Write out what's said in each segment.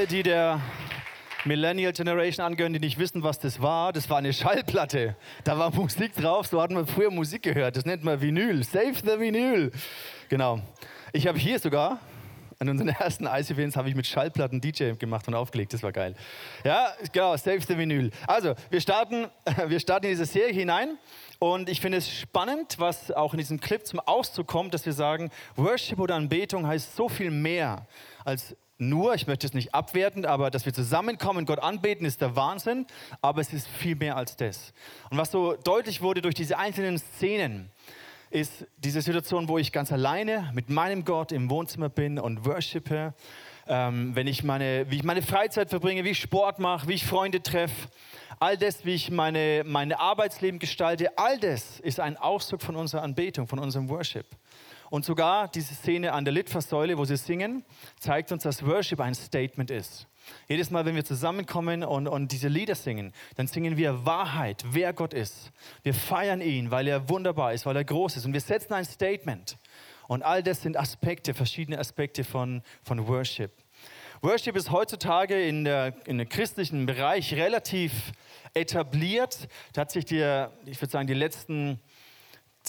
alle, die der Millennial Generation angehören, die nicht wissen, was das war, das war eine Schallplatte. Da war Musik drauf, so hatten wir früher Musik gehört. Das nennt man Vinyl. Save the Vinyl. Genau. Ich habe hier sogar, an unseren ersten ICFs habe ich mit Schallplatten DJ gemacht und aufgelegt. Das war geil. Ja, genau, Save the Vinyl. Also, wir starten, wir starten in diese Serie hinein. Und ich finde es spannend, was auch in diesem Clip zum Ausdruck kommt, dass wir sagen, Worship oder Anbetung heißt so viel mehr als nur, ich möchte es nicht abwerten, aber dass wir zusammenkommen, Gott anbeten, ist der Wahnsinn, aber es ist viel mehr als das. Und was so deutlich wurde durch diese einzelnen Szenen, ist diese Situation, wo ich ganz alleine mit meinem Gott im Wohnzimmer bin und worshipe, ähm, wenn ich meine, wie ich meine Freizeit verbringe, wie ich Sport mache, wie ich Freunde treffe, all das, wie ich meine, mein Arbeitsleben gestalte, all das ist ein Ausdruck von unserer Anbetung, von unserem Worship. Und sogar diese Szene an der Litfaßsäule, wo sie singen, zeigt uns, dass Worship ein Statement ist. Jedes Mal, wenn wir zusammenkommen und, und diese Lieder singen, dann singen wir Wahrheit, wer Gott ist. Wir feiern ihn, weil er wunderbar ist, weil er groß ist. Und wir setzen ein Statement. Und all das sind Aspekte, verschiedene Aspekte von, von Worship. Worship ist heutzutage in der, in der christlichen Bereich relativ etabliert. Da hat sich die, ich würde sagen, die letzten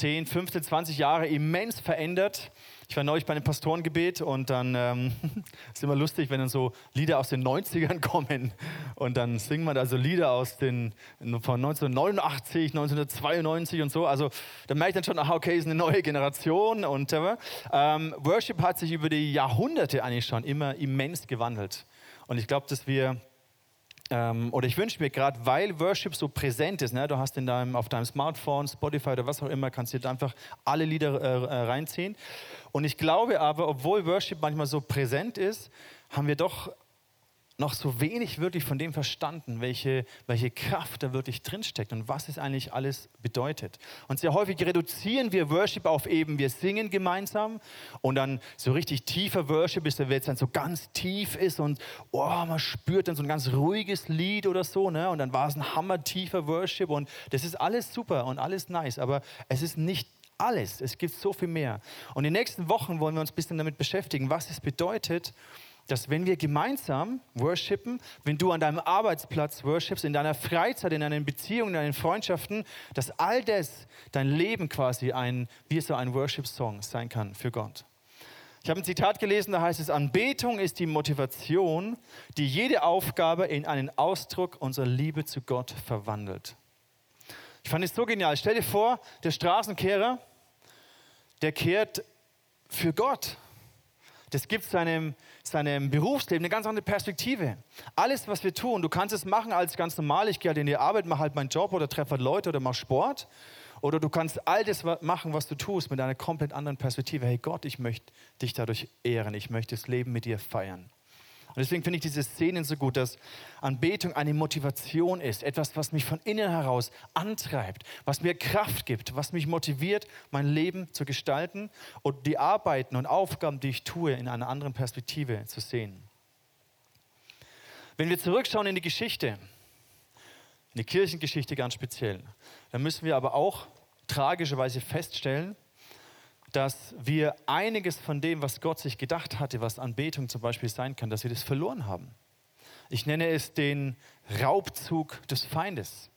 10, 15, 20 Jahre immens verändert. Ich war neulich bei einem Pastorengebet und dann ähm, ist immer lustig, wenn dann so Lieder aus den 90ern kommen und dann wir da so Lieder aus den, von 1989, 1992 und so. Also da merke ich dann schon, aha, okay, ist eine neue Generation und äh, ähm, Worship hat sich über die Jahrhunderte eigentlich schon immer immens gewandelt. Und ich glaube, dass wir ähm, oder ich wünsche mir gerade, weil Worship so präsent ist, ne, du hast in deinem, auf deinem Smartphone, Spotify oder was auch immer, kannst du dir einfach alle Lieder äh, äh, reinziehen. Und ich glaube aber, obwohl Worship manchmal so präsent ist, haben wir doch noch so wenig wirklich von dem verstanden, welche, welche Kraft da wirklich drinsteckt und was es eigentlich alles bedeutet. Und sehr häufig reduzieren wir Worship auf eben, wir singen gemeinsam und dann so richtig tiefer Worship ist, wenn es dann so ganz tief ist und oh, man spürt dann so ein ganz ruhiges Lied oder so, ne? und dann war es ein hammertiefer Worship und das ist alles super und alles nice, aber es ist nicht alles, es gibt so viel mehr. Und in den nächsten Wochen wollen wir uns ein bisschen damit beschäftigen, was es bedeutet, dass wenn wir gemeinsam worshipen, wenn du an deinem Arbeitsplatz worshipst, in deiner Freizeit, in deinen Beziehungen, in deinen Freundschaften, dass all das, dein Leben quasi ein, wie so ein Worship-Song sein kann für Gott. Ich habe ein Zitat gelesen, da heißt es, Anbetung ist die Motivation, die jede Aufgabe in einen Ausdruck unserer Liebe zu Gott verwandelt. Ich fand es so genial. Stell dir vor, der Straßenkehrer, der kehrt für Gott. Das gibt seinem, seinem Berufsleben eine ganz andere Perspektive. Alles, was wir tun, du kannst es machen als ganz normal, ich gehe halt in die Arbeit, mache halt meinen Job oder treffe halt Leute oder mache Sport. Oder du kannst all das machen, was du tust, mit einer komplett anderen Perspektive. Hey Gott, ich möchte dich dadurch ehren, ich möchte das Leben mit dir feiern. Und deswegen finde ich diese Szenen so gut, dass Anbetung eine Motivation ist, etwas, was mich von innen heraus antreibt, was mir Kraft gibt, was mich motiviert, mein Leben zu gestalten und die Arbeiten und Aufgaben, die ich tue, in einer anderen Perspektive zu sehen. Wenn wir zurückschauen in die Geschichte, in die Kirchengeschichte ganz speziell, dann müssen wir aber auch tragischerweise feststellen, dass wir einiges von dem, was Gott sich gedacht hatte, was Anbetung zum Beispiel sein kann, dass wir das verloren haben. Ich nenne es den Raubzug des Feindes.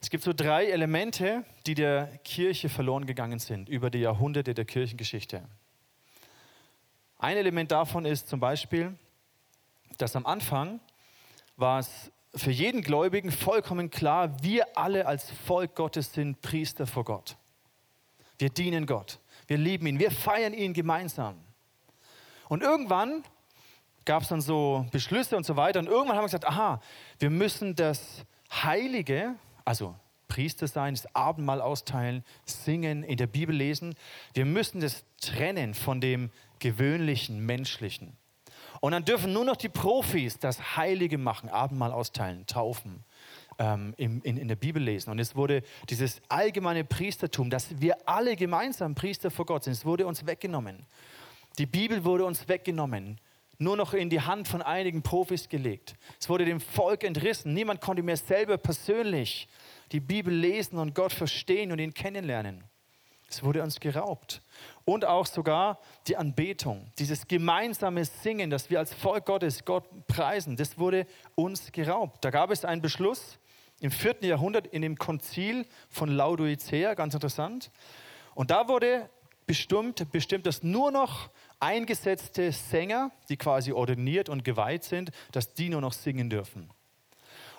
Es gibt so drei Elemente, die der Kirche verloren gegangen sind über die Jahrhunderte der Kirchengeschichte. Ein Element davon ist zum Beispiel, dass am Anfang war es für jeden Gläubigen vollkommen klar, wir alle als Volk Gottes sind Priester vor Gott. Wir dienen Gott. Wir lieben ihn. Wir feiern ihn gemeinsam. Und irgendwann gab es dann so Beschlüsse und so weiter. Und irgendwann haben wir gesagt, aha, wir müssen das Heilige, also Priester sein, das Abendmahl austeilen, singen, in der Bibel lesen, wir müssen das trennen von dem gewöhnlichen, menschlichen. Und dann dürfen nur noch die Profis das Heilige machen, Abendmahl austeilen, taufen, ähm, in, in, in der Bibel lesen. Und es wurde dieses allgemeine Priestertum, dass wir alle gemeinsam Priester vor Gott sind, es wurde uns weggenommen. Die Bibel wurde uns weggenommen, nur noch in die Hand von einigen Profis gelegt. Es wurde dem Volk entrissen. Niemand konnte mehr selber persönlich die Bibel lesen und Gott verstehen und ihn kennenlernen. Es wurde uns geraubt. Und auch sogar die Anbetung, dieses gemeinsame Singen, das wir als Volk Gottes Gott preisen, das wurde uns geraubt. Da gab es einen Beschluss im 4. Jahrhundert in dem Konzil von Laodicea, ganz interessant. Und da wurde bestimmt, bestimmt, dass nur noch eingesetzte Sänger, die quasi ordiniert und geweiht sind, dass die nur noch singen dürfen.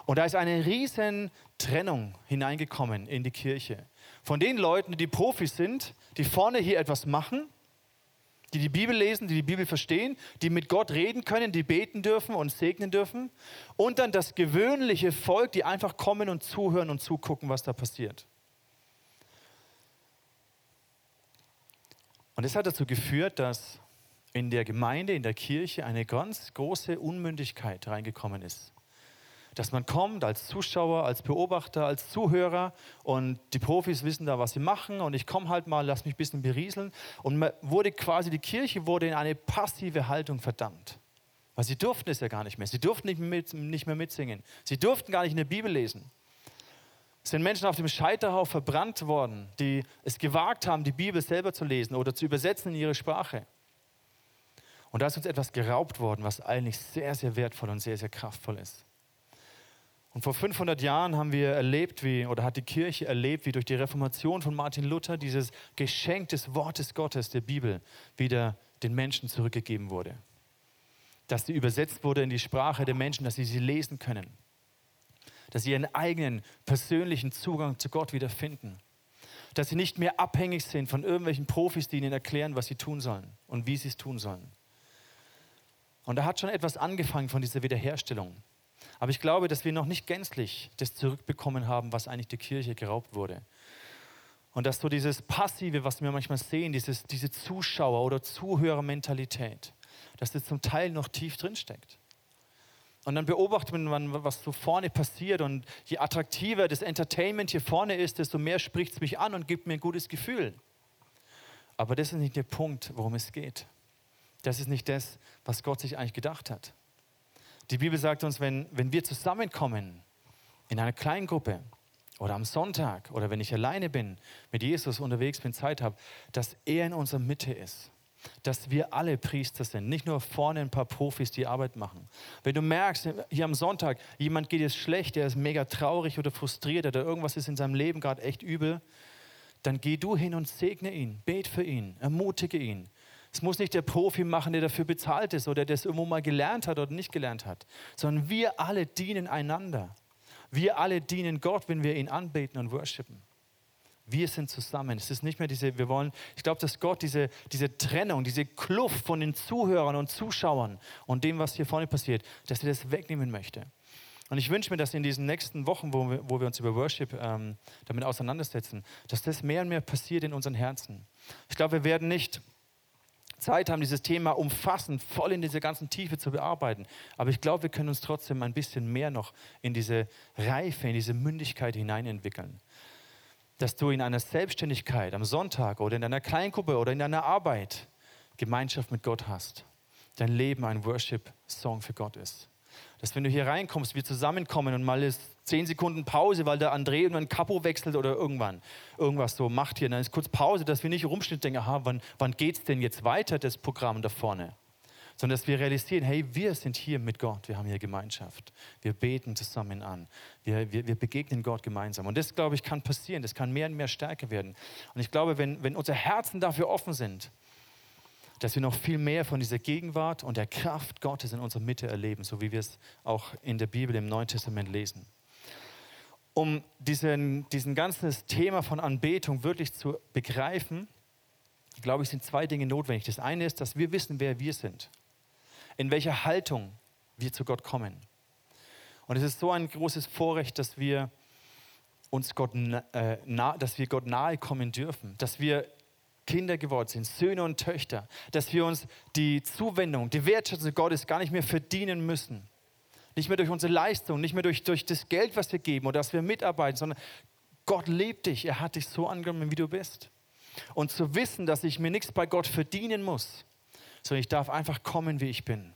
Und da ist eine riesen Trennung hineingekommen in die Kirche. Von den Leuten, die Profis sind, die vorne hier etwas machen, die die Bibel lesen, die die Bibel verstehen, die mit Gott reden können, die beten dürfen und segnen dürfen. Und dann das gewöhnliche Volk, die einfach kommen und zuhören und zugucken, was da passiert. Und das hat dazu geführt, dass in der Gemeinde, in der Kirche eine ganz große Unmündigkeit reingekommen ist. Dass man kommt als Zuschauer, als Beobachter, als Zuhörer und die Profis wissen da, was sie machen und ich komme halt mal, lass mich ein bisschen berieseln. Und wurde quasi, die Kirche wurde in eine passive Haltung verdammt. Weil sie durften es ja gar nicht mehr. Sie durften nicht mehr, mit, nicht mehr mitsingen. Sie durften gar nicht in der Bibel lesen. Es sind Menschen auf dem Scheiterhaufen verbrannt worden, die es gewagt haben, die Bibel selber zu lesen oder zu übersetzen in ihre Sprache. Und da ist uns etwas geraubt worden, was eigentlich sehr, sehr wertvoll und sehr, sehr kraftvoll ist. Und vor 500 Jahren haben wir erlebt, wie, oder hat die Kirche erlebt, wie durch die Reformation von Martin Luther dieses Geschenk des Wortes Gottes, der Bibel, wieder den Menschen zurückgegeben wurde. Dass sie übersetzt wurde in die Sprache der Menschen, dass sie sie lesen können. Dass sie ihren eigenen persönlichen Zugang zu Gott wieder finden. Dass sie nicht mehr abhängig sind von irgendwelchen Profis, die ihnen erklären, was sie tun sollen und wie sie es tun sollen. Und da hat schon etwas angefangen von dieser Wiederherstellung. Aber ich glaube, dass wir noch nicht gänzlich das zurückbekommen haben, was eigentlich der Kirche geraubt wurde. Und dass so dieses Passive, was wir manchmal sehen, dieses, diese Zuschauer- oder Zuhörermentalität, dass das zum Teil noch tief drin steckt. Und dann beobachtet man, was so vorne passiert. Und je attraktiver das Entertainment hier vorne ist, desto mehr spricht es mich an und gibt mir ein gutes Gefühl. Aber das ist nicht der Punkt, worum es geht. Das ist nicht das, was Gott sich eigentlich gedacht hat. Die Bibel sagt uns, wenn, wenn wir zusammenkommen in einer kleinen Gruppe oder am Sonntag oder wenn ich alleine bin, mit Jesus unterwegs bin, Zeit habe, dass er in unserer Mitte ist. Dass wir alle Priester sind, nicht nur vorne ein paar Profis, die Arbeit machen. Wenn du merkst, hier am Sonntag, jemand geht es schlecht, der ist mega traurig oder frustriert oder irgendwas ist in seinem Leben gerade echt übel, dann geh du hin und segne ihn, bet für ihn, ermutige ihn, es muss nicht der Profi machen, der dafür bezahlt ist oder der es irgendwo mal gelernt hat oder nicht gelernt hat, sondern wir alle dienen einander. Wir alle dienen Gott, wenn wir ihn anbeten und worshipen. Wir sind zusammen. Es ist nicht mehr diese, wir wollen, ich glaube, dass Gott diese, diese Trennung, diese Kluft von den Zuhörern und Zuschauern und dem, was hier vorne passiert, dass er das wegnehmen möchte. Und ich wünsche mir, dass in diesen nächsten Wochen, wo wir, wo wir uns über Worship ähm, damit auseinandersetzen, dass das mehr und mehr passiert in unseren Herzen. Ich glaube, wir werden nicht Zeit haben, dieses Thema umfassend, voll in diese ganzen Tiefe zu bearbeiten. Aber ich glaube, wir können uns trotzdem ein bisschen mehr noch in diese Reife, in diese Mündigkeit hineinentwickeln. Dass du in einer Selbstständigkeit am Sonntag oder in deiner Kleingruppe oder in deiner Arbeit Gemeinschaft mit Gott hast. Dein Leben ein Worship-Song für Gott ist. Dass wenn du hier reinkommst, wir zusammenkommen und mal ist zehn Sekunden Pause, weil der André ein Kapo wechselt oder irgendwann irgendwas so macht hier. Dann ist kurz Pause, dass wir nicht rumschnitt denken, aha, wann, wann geht es denn jetzt weiter, das Programm da vorne? Sondern dass wir realisieren, hey, wir sind hier mit Gott, wir haben hier Gemeinschaft. Wir beten zusammen an. Wir, wir, wir begegnen Gott gemeinsam. Und das, glaube ich, kann passieren. Das kann mehr und mehr stärker werden. Und ich glaube, wenn, wenn unsere Herzen dafür offen sind, dass wir noch viel mehr von dieser Gegenwart und der Kraft Gottes in unserer Mitte erleben, so wie wir es auch in der Bibel im Neuen Testament lesen um diesen, diesen ganzes Thema von Anbetung wirklich zu begreifen, glaube ich, sind zwei Dinge notwendig. Das eine ist, dass wir wissen, wer wir sind, in welcher Haltung wir zu Gott kommen. Und es ist so ein großes Vorrecht, dass wir uns Gott, äh, nah, dass wir Gott nahe kommen dürfen, dass wir Kinder geworden sind, Söhne und Töchter, dass wir uns die Zuwendung, die Wertschätzung Gottes gar nicht mehr verdienen müssen, nicht mehr durch unsere Leistung, nicht mehr durch, durch das Geld, was wir geben oder dass wir mitarbeiten, sondern Gott liebt dich. Er hat dich so angenommen, wie du bist. Und zu wissen, dass ich mir nichts bei Gott verdienen muss, sondern ich darf einfach kommen, wie ich bin.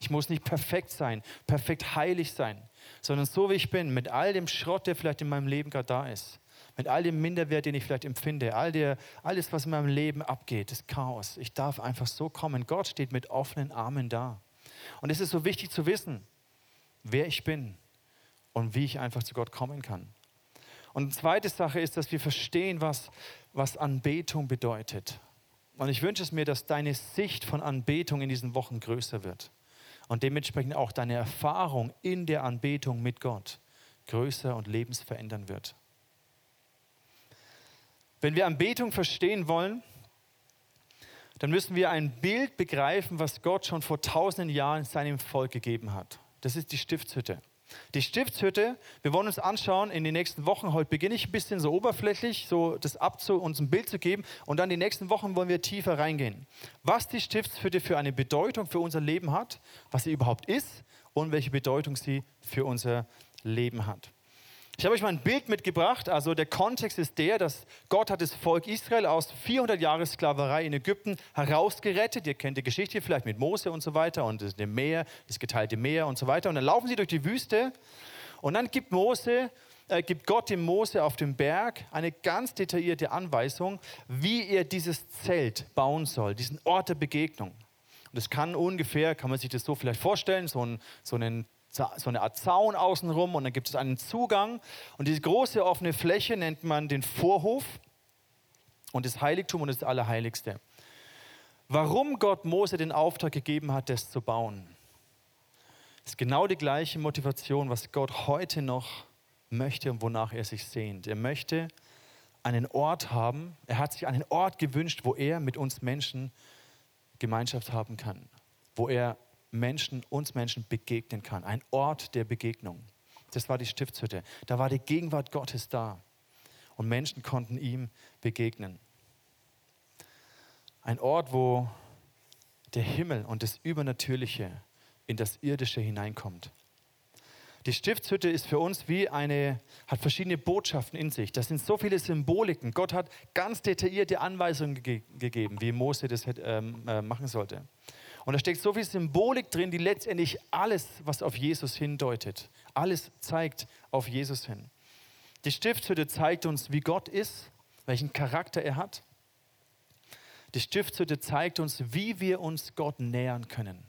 Ich muss nicht perfekt sein, perfekt heilig sein, sondern so wie ich bin, mit all dem Schrott, der vielleicht in meinem Leben gerade da ist, mit all dem Minderwert, den ich vielleicht empfinde, all der, alles, was in meinem Leben abgeht, das Chaos. Ich darf einfach so kommen. Gott steht mit offenen Armen da. Und es ist so wichtig zu wissen, wer ich bin und wie ich einfach zu Gott kommen kann. Und eine zweite Sache ist, dass wir verstehen, was, was Anbetung bedeutet. Und ich wünsche es mir, dass deine Sicht von Anbetung in diesen Wochen größer wird. Und dementsprechend auch deine Erfahrung in der Anbetung mit Gott größer und lebensverändern wird. Wenn wir Anbetung verstehen wollen, dann müssen wir ein Bild begreifen, was Gott schon vor tausenden Jahren seinem Volk gegeben hat. Das ist die Stiftshütte. Die Stiftshütte, wir wollen uns anschauen in den nächsten Wochen. Heute beginne ich ein bisschen so oberflächlich, so das abzu, uns ein Bild zu geben. Und dann die nächsten Wochen wollen wir tiefer reingehen. Was die Stiftshütte für eine Bedeutung für unser Leben hat, was sie überhaupt ist und welche Bedeutung sie für unser Leben hat. Ich habe euch mal ein Bild mitgebracht. Also der Kontext ist der, dass Gott hat das Volk Israel aus 400 Jahren Sklaverei in Ägypten herausgerettet. Ihr kennt die Geschichte vielleicht mit Mose und so weiter und das Meer, das geteilte Meer und so weiter. Und dann laufen sie durch die Wüste und dann gibt Mose, äh, gibt Gott dem Mose auf dem Berg eine ganz detaillierte Anweisung, wie er dieses Zelt bauen soll, diesen Ort der Begegnung. Und das kann ungefähr, kann man sich das so vielleicht vorstellen, so, ein, so einen so eine Art Zaun außenrum und dann gibt es einen Zugang. Und diese große offene Fläche nennt man den Vorhof und das Heiligtum und das Allerheiligste. Warum Gott Mose den Auftrag gegeben hat, das zu bauen, ist genau die gleiche Motivation, was Gott heute noch möchte und wonach er sich sehnt. Er möchte einen Ort haben, er hat sich einen Ort gewünscht, wo er mit uns Menschen Gemeinschaft haben kann, wo er Menschen, uns Menschen begegnen kann. Ein Ort der Begegnung. Das war die Stiftshütte. Da war die Gegenwart Gottes da. Und Menschen konnten ihm begegnen. Ein Ort, wo der Himmel und das Übernatürliche in das Irdische hineinkommt. Die Stiftshütte ist für uns wie eine, hat verschiedene Botschaften in sich. Das sind so viele Symboliken. Gott hat ganz detaillierte Anweisungen ge gegeben, wie Mose das ähm, äh, machen sollte. Und da steckt so viel Symbolik drin, die letztendlich alles, was auf Jesus hindeutet, alles zeigt auf Jesus hin. Die Stiftshütte zeigt uns, wie Gott ist, welchen Charakter er hat. Die Stiftshütte zeigt uns, wie wir uns Gott nähern können.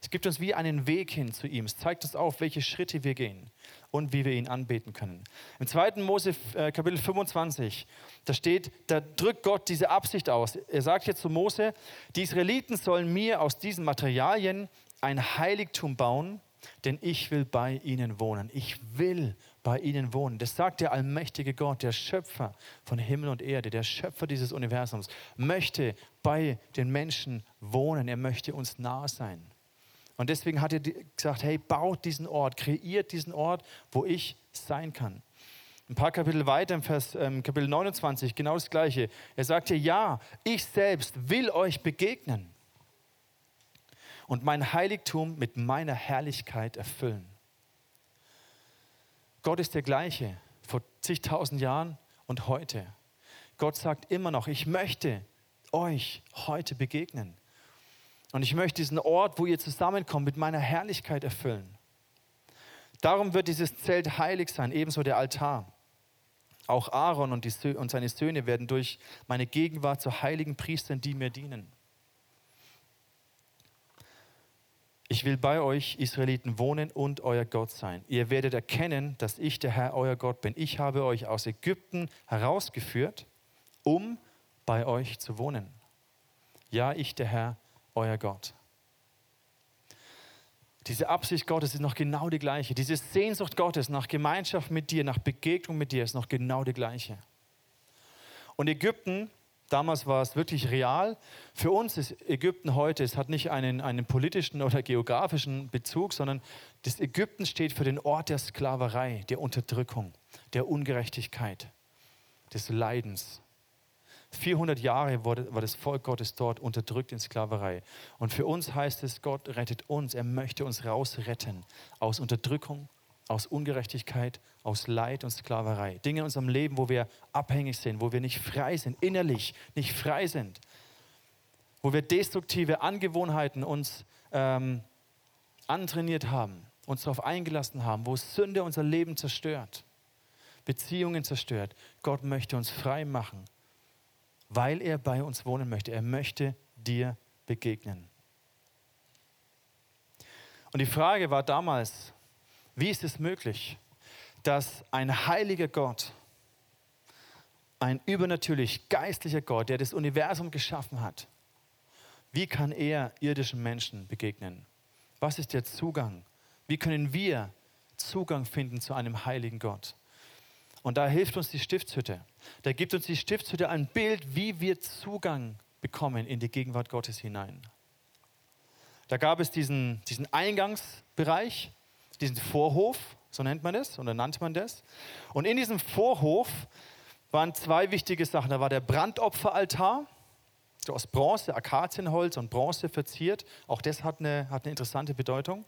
Es gibt uns wie einen Weg hin zu ihm. Es zeigt uns auf, welche Schritte wir gehen und wie wir ihn anbeten können. Im 2. Mose äh, Kapitel 25, da steht, da drückt Gott diese Absicht aus. Er sagt jetzt zu Mose, die Israeliten sollen mir aus diesen Materialien ein Heiligtum bauen, denn ich will bei ihnen wohnen. Ich will bei ihnen wohnen. Das sagt der allmächtige Gott, der Schöpfer von Himmel und Erde, der Schöpfer dieses Universums, möchte bei den Menschen wohnen. Er möchte uns nahe sein. Und deswegen hat er gesagt, hey, baut diesen Ort, kreiert diesen Ort, wo ich sein kann. Ein paar Kapitel weiter, im Vers, ähm, Kapitel 29, genau das Gleiche. Er sagte, ja, ich selbst will euch begegnen und mein Heiligtum mit meiner Herrlichkeit erfüllen. Gott ist der gleiche vor zigtausend Jahren und heute. Gott sagt immer noch, ich möchte euch heute begegnen. Und ich möchte diesen Ort, wo ihr zusammenkommt, mit meiner Herrlichkeit erfüllen. Darum wird dieses Zelt heilig sein, ebenso der Altar. Auch Aaron und, die, und seine Söhne werden durch meine Gegenwart zu heiligen Priestern, die mir dienen. Ich will bei euch, Israeliten, wohnen und euer Gott sein. Ihr werdet erkennen, dass ich der Herr, euer Gott bin. Ich habe euch aus Ägypten herausgeführt, um bei euch zu wohnen. Ja, ich, der Herr, euer Gott. Diese Absicht Gottes ist noch genau die gleiche. Diese Sehnsucht Gottes nach Gemeinschaft mit dir, nach Begegnung mit dir ist noch genau die gleiche. Und Ägypten, damals war es wirklich real. Für uns ist Ägypten heute, es hat nicht einen, einen politischen oder geografischen Bezug, sondern das Ägypten steht für den Ort der Sklaverei, der Unterdrückung, der Ungerechtigkeit, des Leidens. 400 Jahre war das Volk Gottes dort unterdrückt in Sklaverei. Und für uns heißt es, Gott rettet uns. Er möchte uns rausretten aus Unterdrückung, aus Ungerechtigkeit, aus Leid und Sklaverei. Dinge in unserem Leben, wo wir abhängig sind, wo wir nicht frei sind, innerlich nicht frei sind. Wo wir destruktive Angewohnheiten uns ähm, antrainiert haben, uns darauf eingelassen haben, wo Sünde unser Leben zerstört. Beziehungen zerstört. Gott möchte uns frei machen, weil er bei uns wohnen möchte. Er möchte dir begegnen. Und die Frage war damals, wie ist es möglich, dass ein heiliger Gott, ein übernatürlich geistlicher Gott, der das Universum geschaffen hat, wie kann er irdischen Menschen begegnen? Was ist der Zugang? Wie können wir Zugang finden zu einem heiligen Gott? Und da hilft uns die Stiftshütte. Da gibt uns die Stiftshütte ein Bild, wie wir Zugang bekommen in die Gegenwart Gottes hinein. Da gab es diesen, diesen Eingangsbereich, diesen Vorhof, so nennt man das oder nannte man das. Und in diesem Vorhof waren zwei wichtige Sachen. Da war der Brandopferaltar, so aus Bronze, Akazienholz und Bronze verziert. Auch das hat eine, hat eine interessante Bedeutung.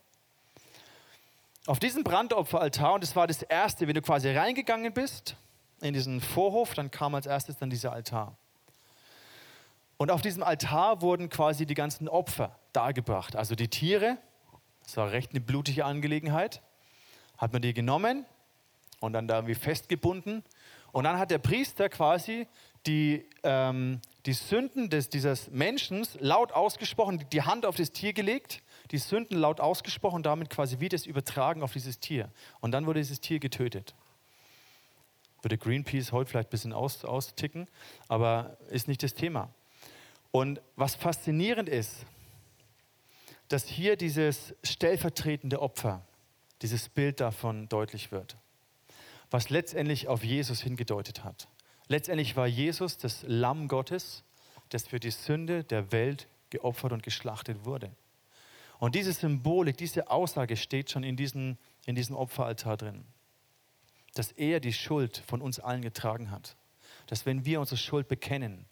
Auf diesem Brandopferaltar, und das war das erste, wenn du quasi reingegangen bist in diesen Vorhof, dann kam als erstes dann dieser Altar. Und auf diesem Altar wurden quasi die ganzen Opfer dargebracht. Also die Tiere, das war recht eine blutige Angelegenheit, hat man die genommen und dann da irgendwie festgebunden. Und dann hat der Priester quasi die, ähm, die Sünden des, dieses Menschen laut ausgesprochen, die Hand auf das Tier gelegt, die Sünden laut ausgesprochen, damit quasi wie das übertragen auf dieses Tier. Und dann wurde dieses Tier getötet. Würde Greenpeace heute vielleicht ein bisschen aus, austicken, aber ist nicht das Thema. Und was faszinierend ist, dass hier dieses stellvertretende Opfer, dieses Bild davon deutlich wird, was letztendlich auf Jesus hingedeutet hat. Letztendlich war Jesus das Lamm Gottes, das für die Sünde der Welt geopfert und geschlachtet wurde. Und diese Symbolik, diese Aussage steht schon in diesem, in diesem Opferaltar drin. Dass er die Schuld von uns allen getragen hat. Dass wenn wir unsere Schuld bekennen,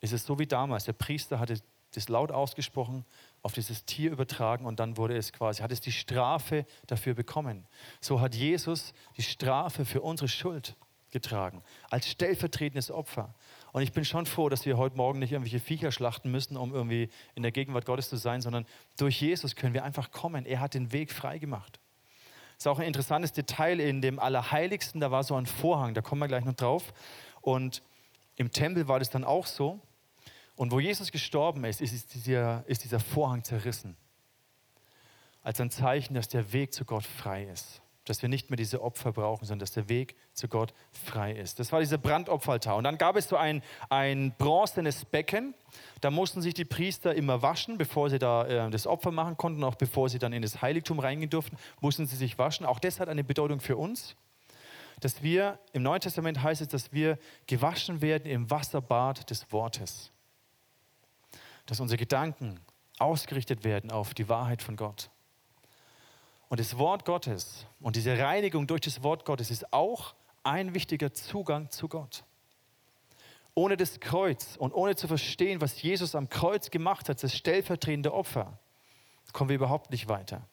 ist es so wie damals. Der Priester hatte das laut ausgesprochen, auf dieses Tier übertragen und dann wurde es quasi, hat es die Strafe dafür bekommen. So hat Jesus die Strafe für unsere Schuld getragen, als stellvertretendes Opfer. Und ich bin schon froh, dass wir heute Morgen nicht irgendwelche Viecher schlachten müssen, um irgendwie in der Gegenwart Gottes zu sein, sondern durch Jesus können wir einfach kommen. Er hat den Weg freigemacht. Das ist auch ein interessantes Detail in dem Allerheiligsten, da war so ein Vorhang, da kommen wir gleich noch drauf. Und im Tempel war das dann auch so. Und wo Jesus gestorben ist, ist dieser, ist dieser Vorhang zerrissen. Als ein Zeichen, dass der Weg zu Gott frei ist. Dass wir nicht mehr diese Opfer brauchen, sondern dass der Weg zu Gott frei ist. Das war dieser Brandopferaltar. Und dann gab es so ein, ein bronzenes Becken. Da mussten sich die Priester immer waschen, bevor sie da äh, das Opfer machen konnten, auch bevor sie dann in das Heiligtum reingehen durften, mussten sie sich waschen. Auch das hat eine Bedeutung für uns dass wir, im Neuen Testament heißt es, dass wir gewaschen werden im Wasserbad des Wortes dass unsere Gedanken ausgerichtet werden auf die Wahrheit von Gott. Und das Wort Gottes und diese Reinigung durch das Wort Gottes ist auch ein wichtiger Zugang zu Gott. Ohne das Kreuz und ohne zu verstehen, was Jesus am Kreuz gemacht hat, das stellvertretende Opfer, kommen wir überhaupt nicht weiter.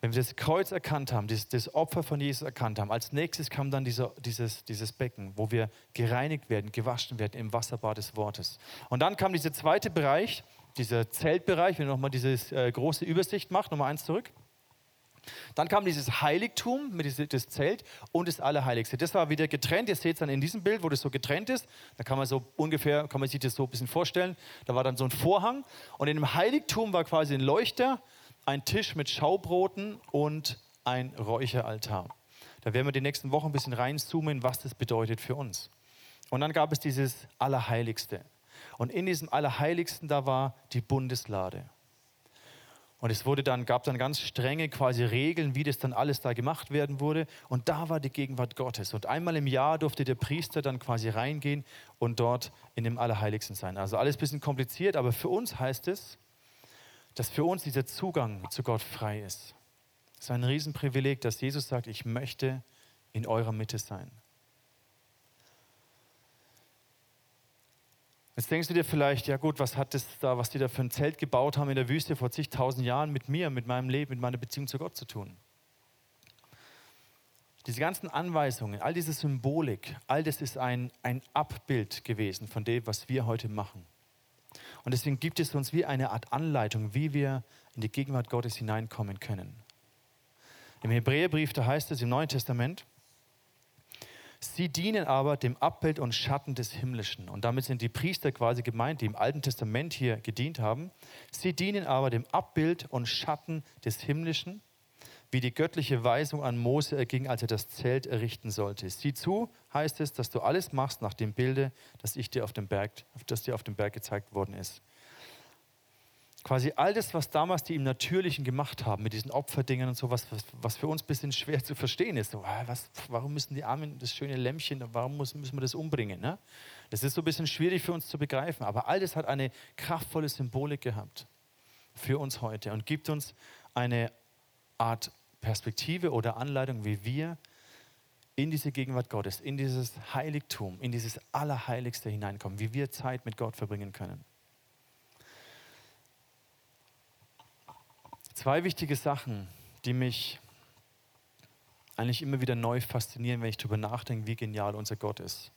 Wenn wir das Kreuz erkannt haben, das, das Opfer von Jesus erkannt haben, als nächstes kam dann dieser, dieses, dieses Becken, wo wir gereinigt werden, gewaschen werden im Wasserbad des Wortes. Und dann kam dieser zweite Bereich, dieser Zeltbereich, wenn ihr nochmal diese äh, große Übersicht macht, nochmal eins zurück. Dann kam dieses Heiligtum mit das Zelt und das Allerheiligste. Das war wieder getrennt. Ihr seht es dann in diesem Bild, wo das so getrennt ist. Da kann man so ungefähr, kann man sich das so ein bisschen vorstellen. Da war dann so ein Vorhang und in dem Heiligtum war quasi ein Leuchter ein Tisch mit Schaubroten und ein Räucheraltar. Da werden wir die nächsten Wochen ein bisschen reinzoomen, was das bedeutet für uns. Und dann gab es dieses Allerheiligste. Und in diesem Allerheiligsten, da war die Bundeslade. Und es wurde dann, gab dann ganz strenge quasi Regeln, wie das dann alles da gemacht werden wurde. Und da war die Gegenwart Gottes. Und einmal im Jahr durfte der Priester dann quasi reingehen und dort in dem Allerheiligsten sein. Also alles ein bisschen kompliziert, aber für uns heißt es, dass für uns dieser Zugang zu Gott frei ist. Es ist ein Riesenprivileg, dass Jesus sagt, ich möchte in eurer Mitte sein. Jetzt denkst du dir vielleicht, ja gut, was hat das da, was die da für ein Zelt gebaut haben in der Wüste vor zigtausend Jahren mit mir, mit meinem Leben, mit meiner Beziehung zu Gott zu tun? Diese ganzen Anweisungen, all diese Symbolik, all das ist ein, ein Abbild gewesen von dem, was wir heute machen. Und deswegen gibt es uns wie eine Art Anleitung, wie wir in die Gegenwart Gottes hineinkommen können. Im Hebräerbrief, da heißt es im Neuen Testament, Sie dienen aber dem Abbild und Schatten des Himmlischen. Und damit sind die Priester quasi gemeint, die im Alten Testament hier gedient haben. Sie dienen aber dem Abbild und Schatten des Himmlischen, wie die göttliche Weisung an Mose erging, als er das Zelt errichten sollte. Sieh zu, heißt es, dass du alles machst nach dem Bilde, das, ich dir auf dem Berg, das dir auf dem Berg gezeigt worden ist quasi all das, was damals die im Natürlichen gemacht haben, mit diesen Opferdingen und sowas, was, was für uns ein bisschen schwer zu verstehen ist. So, was, warum müssen die Armen das schöne Lämmchen, warum müssen, müssen wir das umbringen? Ne? Das ist so ein bisschen schwierig für uns zu begreifen, aber all das hat eine kraftvolle Symbolik gehabt für uns heute und gibt uns eine Art Perspektive oder Anleitung, wie wir in diese Gegenwart Gottes, in dieses Heiligtum, in dieses Allerheiligste hineinkommen, wie wir Zeit mit Gott verbringen können. Zwei wichtige Sachen, die mich eigentlich immer wieder neu faszinieren, wenn ich darüber nachdenke, wie genial unser Gott ist.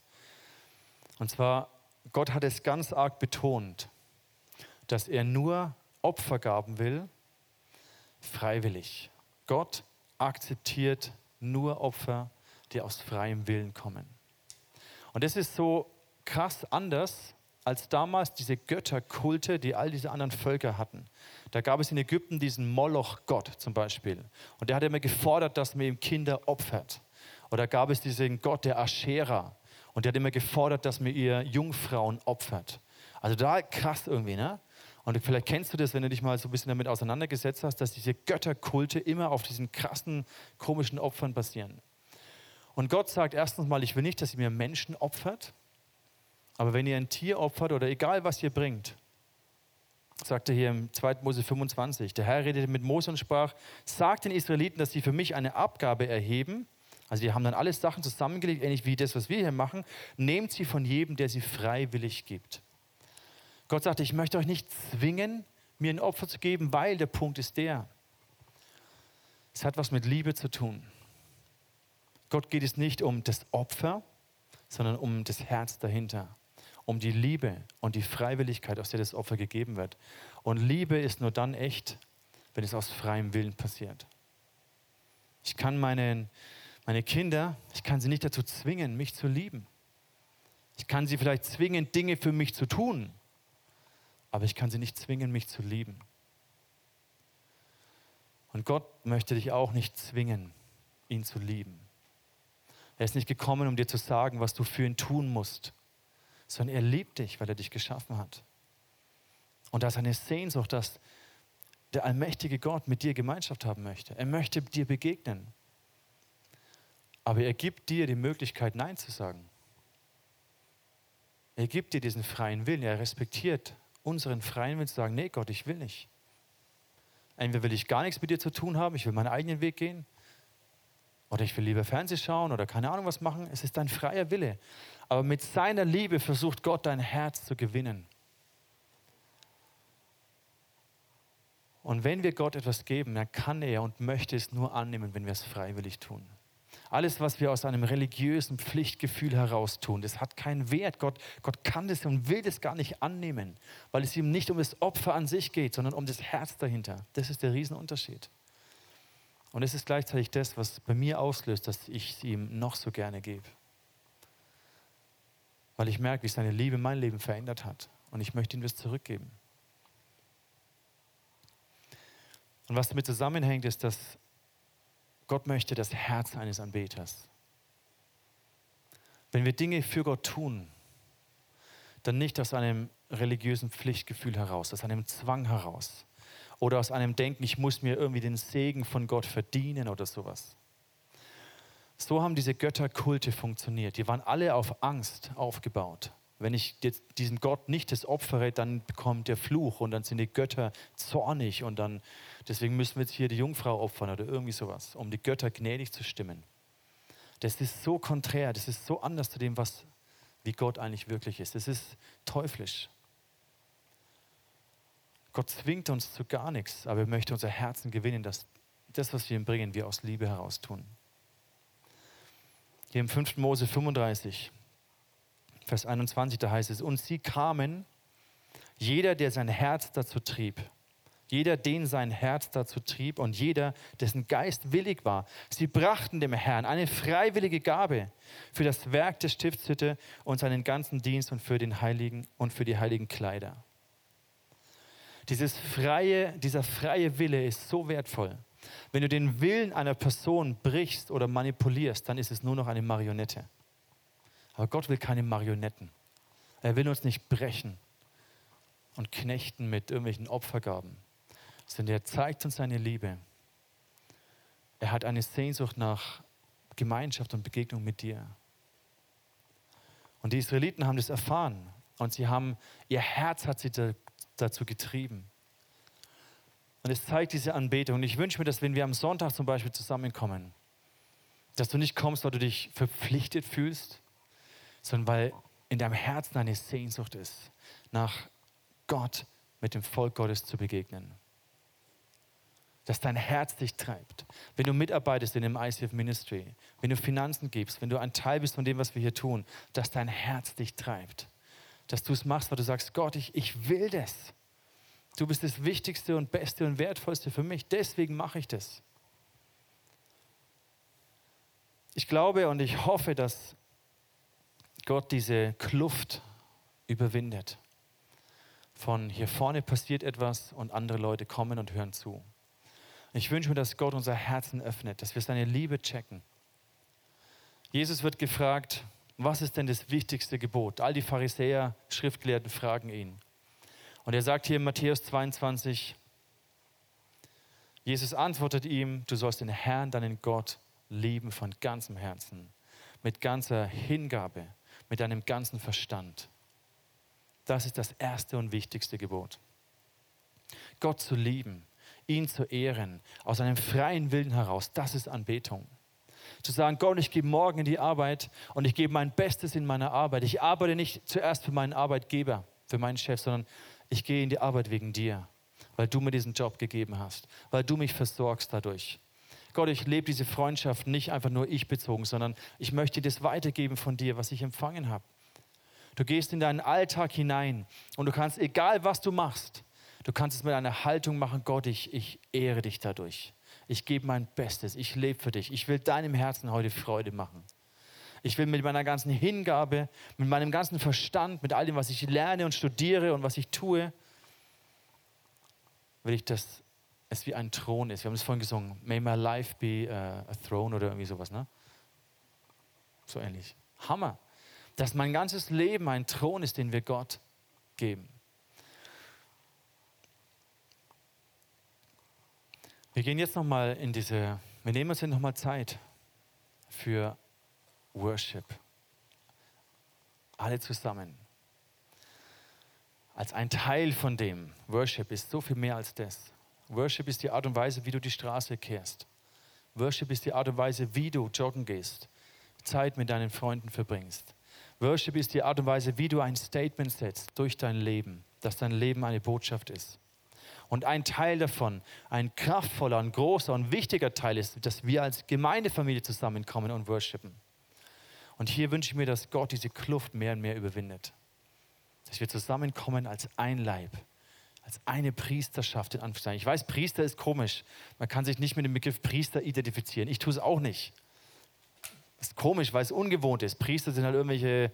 Und zwar, Gott hat es ganz arg betont, dass er nur Opfergaben will, freiwillig. Gott akzeptiert nur Opfer, die aus freiem Willen kommen. Und das ist so krass anders als damals diese Götterkulte, die all diese anderen Völker hatten. Da gab es in Ägypten diesen Moloch-Gott zum Beispiel. Und der hat immer gefordert, dass man ihm Kinder opfert. Oder gab es diesen Gott der Aschera. Und der hat immer gefordert, dass man ihr Jungfrauen opfert. Also da krass irgendwie, ne? Und vielleicht kennst du das, wenn du dich mal so ein bisschen damit auseinandergesetzt hast, dass diese Götterkulte immer auf diesen krassen, komischen Opfern basieren. Und Gott sagt erstens mal, ich will nicht, dass ihr mir Menschen opfert, aber wenn ihr ein Tier opfert oder egal was ihr bringt, sagt er hier im 2. Mose 25, der Herr redete mit Mose und sprach, sagt den Israeliten, dass sie für mich eine Abgabe erheben. Also die haben dann alle Sachen zusammengelegt, ähnlich wie das, was wir hier machen. Nehmt sie von jedem, der sie freiwillig gibt. Gott sagte, ich möchte euch nicht zwingen, mir ein Opfer zu geben, weil der Punkt ist der. Es hat was mit Liebe zu tun. Gott geht es nicht um das Opfer, sondern um das Herz dahinter um die Liebe und die Freiwilligkeit, aus der das Opfer gegeben wird. Und Liebe ist nur dann echt, wenn es aus freiem Willen passiert. Ich kann meine, meine Kinder, ich kann sie nicht dazu zwingen, mich zu lieben. Ich kann sie vielleicht zwingen, Dinge für mich zu tun, aber ich kann sie nicht zwingen, mich zu lieben. Und Gott möchte dich auch nicht zwingen, ihn zu lieben. Er ist nicht gekommen, um dir zu sagen, was du für ihn tun musst, sondern er liebt dich, weil er dich geschaffen hat. Und da ist eine Sehnsucht, dass der allmächtige Gott mit dir Gemeinschaft haben möchte. Er möchte dir begegnen. Aber er gibt dir die Möglichkeit, Nein zu sagen. Er gibt dir diesen freien Willen. Er respektiert unseren freien Willen zu sagen, nee Gott, ich will nicht. Entweder will ich gar nichts mit dir zu tun haben, ich will meinen eigenen Weg gehen. Oder ich will lieber Fernsehen schauen oder keine Ahnung was machen. Es ist dein freier Wille. Aber mit seiner Liebe versucht Gott dein Herz zu gewinnen. Und wenn wir Gott etwas geben, dann kann er und möchte es nur annehmen, wenn wir es freiwillig tun. Alles, was wir aus einem religiösen Pflichtgefühl heraus tun, das hat keinen Wert. Gott, Gott kann das und will das gar nicht annehmen, weil es ihm nicht um das Opfer an sich geht, sondern um das Herz dahinter. Das ist der Riesenunterschied. Und es ist gleichzeitig das, was bei mir auslöst, dass ich es ihm noch so gerne gebe weil ich merke, wie seine Liebe mein Leben verändert hat. Und ich möchte ihm das zurückgeben. Und was damit zusammenhängt, ist, dass Gott möchte das Herz eines Anbeters. Wenn wir Dinge für Gott tun, dann nicht aus einem religiösen Pflichtgefühl heraus, aus einem Zwang heraus oder aus einem Denken, ich muss mir irgendwie den Segen von Gott verdienen oder sowas, so haben diese Götterkulte funktioniert. Die waren alle auf Angst aufgebaut. Wenn ich diesem Gott nicht das opfere, dann bekommt der Fluch und dann sind die Götter zornig und dann, deswegen müssen wir jetzt hier die Jungfrau opfern oder irgendwie sowas, um die Götter gnädig zu stimmen. Das ist so konträr, das ist so anders zu dem, was, wie Gott eigentlich wirklich ist. Das ist teuflisch. Gott zwingt uns zu gar nichts, aber er möchte unser Herzen gewinnen, dass das, was wir ihm bringen, wir aus Liebe heraus tun. Hier im 5. Mose 35, Vers 21, da heißt es, und sie kamen, jeder, der sein Herz dazu trieb, Jeder, den sein Herz dazu trieb und jeder, dessen Geist willig war. Sie brachten dem Herrn eine freiwillige Gabe für das Werk der Stiftshütte und seinen ganzen Dienst und für den Heiligen und für die heiligen Kleider. Dieses freie, dieser freie Wille ist so wertvoll. Wenn du den Willen einer Person brichst oder manipulierst, dann ist es nur noch eine Marionette. Aber Gott will keine Marionetten. Er will uns nicht brechen und knechten mit irgendwelchen Opfergaben, sondern er zeigt uns seine Liebe. Er hat eine Sehnsucht nach Gemeinschaft und Begegnung mit dir. Und die Israeliten haben das erfahren und sie haben, ihr Herz hat sie dazu getrieben. Und es zeigt diese Anbetung. Und ich wünsche mir, dass wenn wir am Sonntag zum Beispiel zusammenkommen, dass du nicht kommst, weil du dich verpflichtet fühlst, sondern weil in deinem Herzen eine Sehnsucht ist, nach Gott mit dem Volk Gottes zu begegnen. Dass dein Herz dich treibt. Wenn du mitarbeitest in dem ICF Ministry, wenn du Finanzen gibst, wenn du ein Teil bist von dem, was wir hier tun, dass dein Herz dich treibt. Dass du es machst, weil du sagst, Gott, ich, ich will das. Du bist das Wichtigste und Beste und Wertvollste für mich. Deswegen mache ich das. Ich glaube und ich hoffe, dass Gott diese Kluft überwindet. Von hier vorne passiert etwas und andere Leute kommen und hören zu. Ich wünsche mir, dass Gott unser Herzen öffnet, dass wir seine Liebe checken. Jesus wird gefragt, was ist denn das wichtigste Gebot? All die Pharisäer, Schriftgelehrten fragen ihn. Und er sagt hier in Matthäus 22, Jesus antwortet ihm, du sollst den Herrn, deinen Gott, lieben von ganzem Herzen, mit ganzer Hingabe, mit deinem ganzen Verstand. Das ist das erste und wichtigste Gebot. Gott zu lieben, ihn zu ehren, aus einem freien Willen heraus, das ist Anbetung. Zu sagen, Gott, ich gehe morgen in die Arbeit und ich gebe mein Bestes in meiner Arbeit. Ich arbeite nicht zuerst für meinen Arbeitgeber, für meinen Chef, sondern ich gehe in die Arbeit wegen dir, weil du mir diesen Job gegeben hast, weil du mich versorgst dadurch. Gott, ich lebe diese Freundschaft nicht einfach nur ich bezogen, sondern ich möchte das weitergeben von dir, was ich empfangen habe. Du gehst in deinen Alltag hinein und du kannst, egal was du machst, du kannst es mit einer Haltung machen, Gott, ich, ich ehre dich dadurch. Ich gebe mein Bestes, ich lebe für dich. Ich will deinem Herzen heute Freude machen. Ich will mit meiner ganzen Hingabe, mit meinem ganzen Verstand, mit all dem, was ich lerne und studiere und was ich tue, will ich das es wie ein Thron ist. Wir haben es vorhin gesungen. May my life be a, a throne oder irgendwie sowas, ne? So ähnlich. Hammer. Dass mein ganzes Leben ein Thron ist, den wir Gott geben. Wir gehen jetzt nochmal in diese, wir nehmen uns jetzt nochmal Zeit für Worship. Alle zusammen. Als ein Teil von dem. Worship ist so viel mehr als das. Worship ist die Art und Weise, wie du die Straße kehrst. Worship ist die Art und Weise, wie du joggen gehst, Zeit mit deinen Freunden verbringst. Worship ist die Art und Weise, wie du ein Statement setzt durch dein Leben, dass dein Leben eine Botschaft ist. Und ein Teil davon, ein kraftvoller, ein großer und wichtiger Teil ist, dass wir als Gemeindefamilie zusammenkommen und worshipen. Und hier wünsche ich mir, dass Gott diese Kluft mehr und mehr überwindet. Dass wir zusammenkommen als ein Leib als eine Priesterschaft in Anführungszeichen. Ich weiß, Priester ist komisch. Man kann sich nicht mit dem Begriff Priester identifizieren. Ich tue es auch nicht. Das ist komisch, weil es ungewohnt ist. Priester sind halt irgendwelche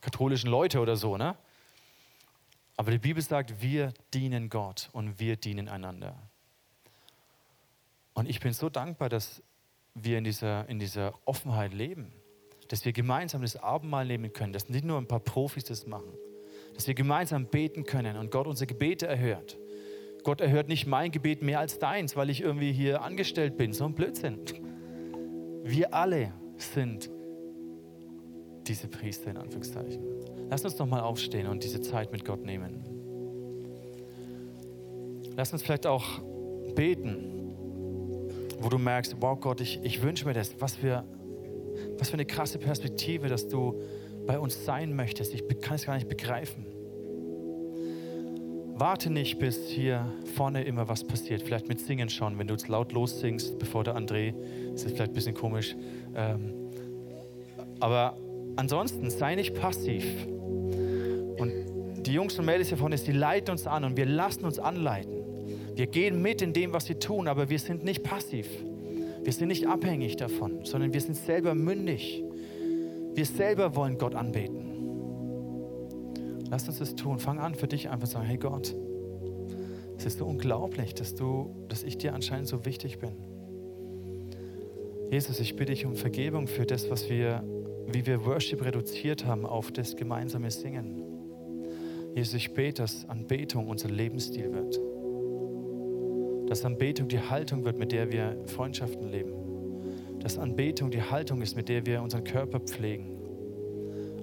katholischen Leute oder so, ne? Aber die Bibel sagt, wir dienen Gott und wir dienen einander. Und ich bin so dankbar, dass wir in dieser, in dieser Offenheit leben, dass wir gemeinsam das Abendmahl nehmen können, dass nicht nur ein paar Profis das machen dass wir gemeinsam beten können und Gott unsere Gebete erhört. Gott erhört nicht mein Gebet mehr als deins, weil ich irgendwie hier angestellt bin. So ein Blödsinn. Wir alle sind diese Priester in Anführungszeichen. Lass uns doch mal aufstehen und diese Zeit mit Gott nehmen. Lass uns vielleicht auch beten, wo du merkst, wow Gott, ich, ich wünsche mir das. Was für, was für eine krasse Perspektive, dass du bei uns sein möchtest. Ich kann es gar nicht begreifen. Warte nicht, bis hier vorne immer was passiert. Vielleicht mit Singen schon. Wenn du es laut lossingst, bevor der André, ist das vielleicht ein bisschen komisch. Ähm, aber ansonsten sei nicht passiv. Und die Jungs und Mädels hier vorne, die leiten uns an und wir lassen uns anleiten. Wir gehen mit in dem, was sie tun, aber wir sind nicht passiv. Wir sind nicht abhängig davon, sondern wir sind selber mündig. Wir selber wollen Gott anbeten. Lass uns das tun. Fang an für dich einfach zu sagen, hey Gott, es ist so unglaublich, dass, du, dass ich dir anscheinend so wichtig bin. Jesus, ich bitte dich um Vergebung für das, was wir, wie wir Worship reduziert haben auf das gemeinsame Singen. Jesus, ich bete, dass Anbetung unser Lebensstil wird. Dass Anbetung die Haltung wird, mit der wir Freundschaften leben. Dass Anbetung die Haltung ist, mit der wir unseren Körper pflegen.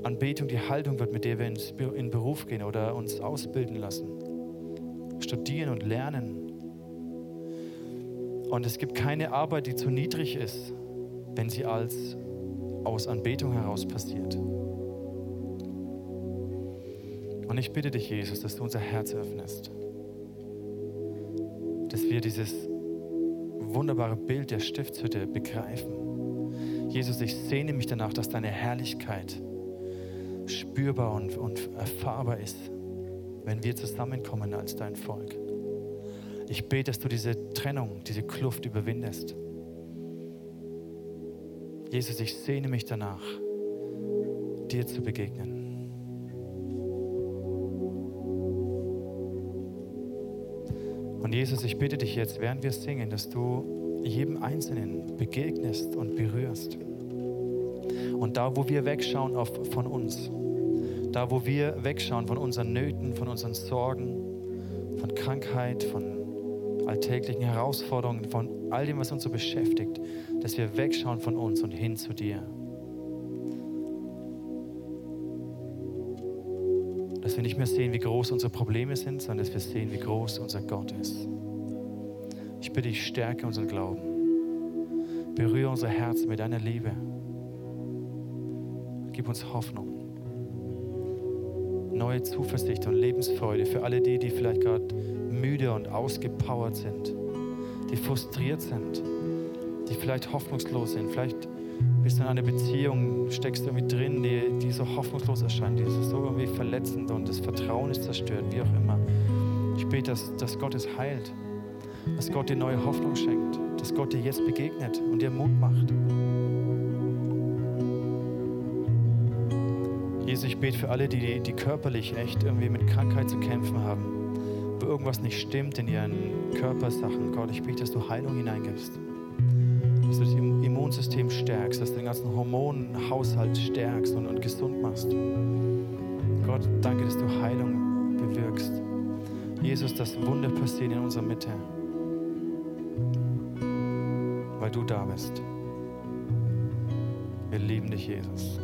Anbetung die Haltung wird, mit der wir in Beruf gehen oder uns ausbilden lassen, studieren und lernen. Und es gibt keine Arbeit, die zu niedrig ist, wenn sie als aus Anbetung heraus passiert. Und ich bitte dich, Jesus, dass du unser Herz öffnest, dass wir dieses wunderbare Bild der Stiftshütte begreifen. Jesus, ich sehne mich danach, dass deine Herrlichkeit spürbar und, und erfahrbar ist, wenn wir zusammenkommen als dein Volk. Ich bete, dass du diese Trennung, diese Kluft überwindest. Jesus, ich sehne mich danach, dir zu begegnen. Und Jesus, ich bitte dich jetzt, während wir singen, dass du jedem Einzelnen begegnest und berührst. Und da, wo wir wegschauen auf, von uns, da, wo wir wegschauen von unseren Nöten, von unseren Sorgen, von Krankheit, von alltäglichen Herausforderungen, von all dem, was uns so beschäftigt, dass wir wegschauen von uns und hin zu dir. Dass wir nicht mehr sehen, wie groß unsere Probleme sind, sondern dass wir sehen, wie groß unser Gott ist. Ich bitte dich, stärke unseren Glauben. Berühre unser Herz mit deiner Liebe. Gib uns Hoffnung neue Zuversicht und Lebensfreude für alle die, die vielleicht gerade müde und ausgepowert sind, die frustriert sind, die vielleicht hoffnungslos sind. Vielleicht bist du in einer Beziehung, steckst du mit drin, die, die so hoffnungslos erscheint, die ist so irgendwie verletzend und das Vertrauen ist zerstört, wie auch immer. Ich bete, dass, dass Gott es heilt, dass Gott dir neue Hoffnung schenkt, dass Gott dir jetzt begegnet und dir Mut macht. Jesus, ich bete für alle, die, die körperlich echt irgendwie mit Krankheit zu kämpfen haben, irgendwas nicht stimmt in ihren Körpersachen. Gott, ich bete, dass du Heilung hineingibst, dass du das Immunsystem stärkst, dass du den ganzen Hormonhaushalt stärkst und, und gesund machst. Gott, danke, dass du Heilung bewirkst. Jesus, dass Wunder passieren in unserer Mitte, weil du da bist. Wir lieben dich, Jesus.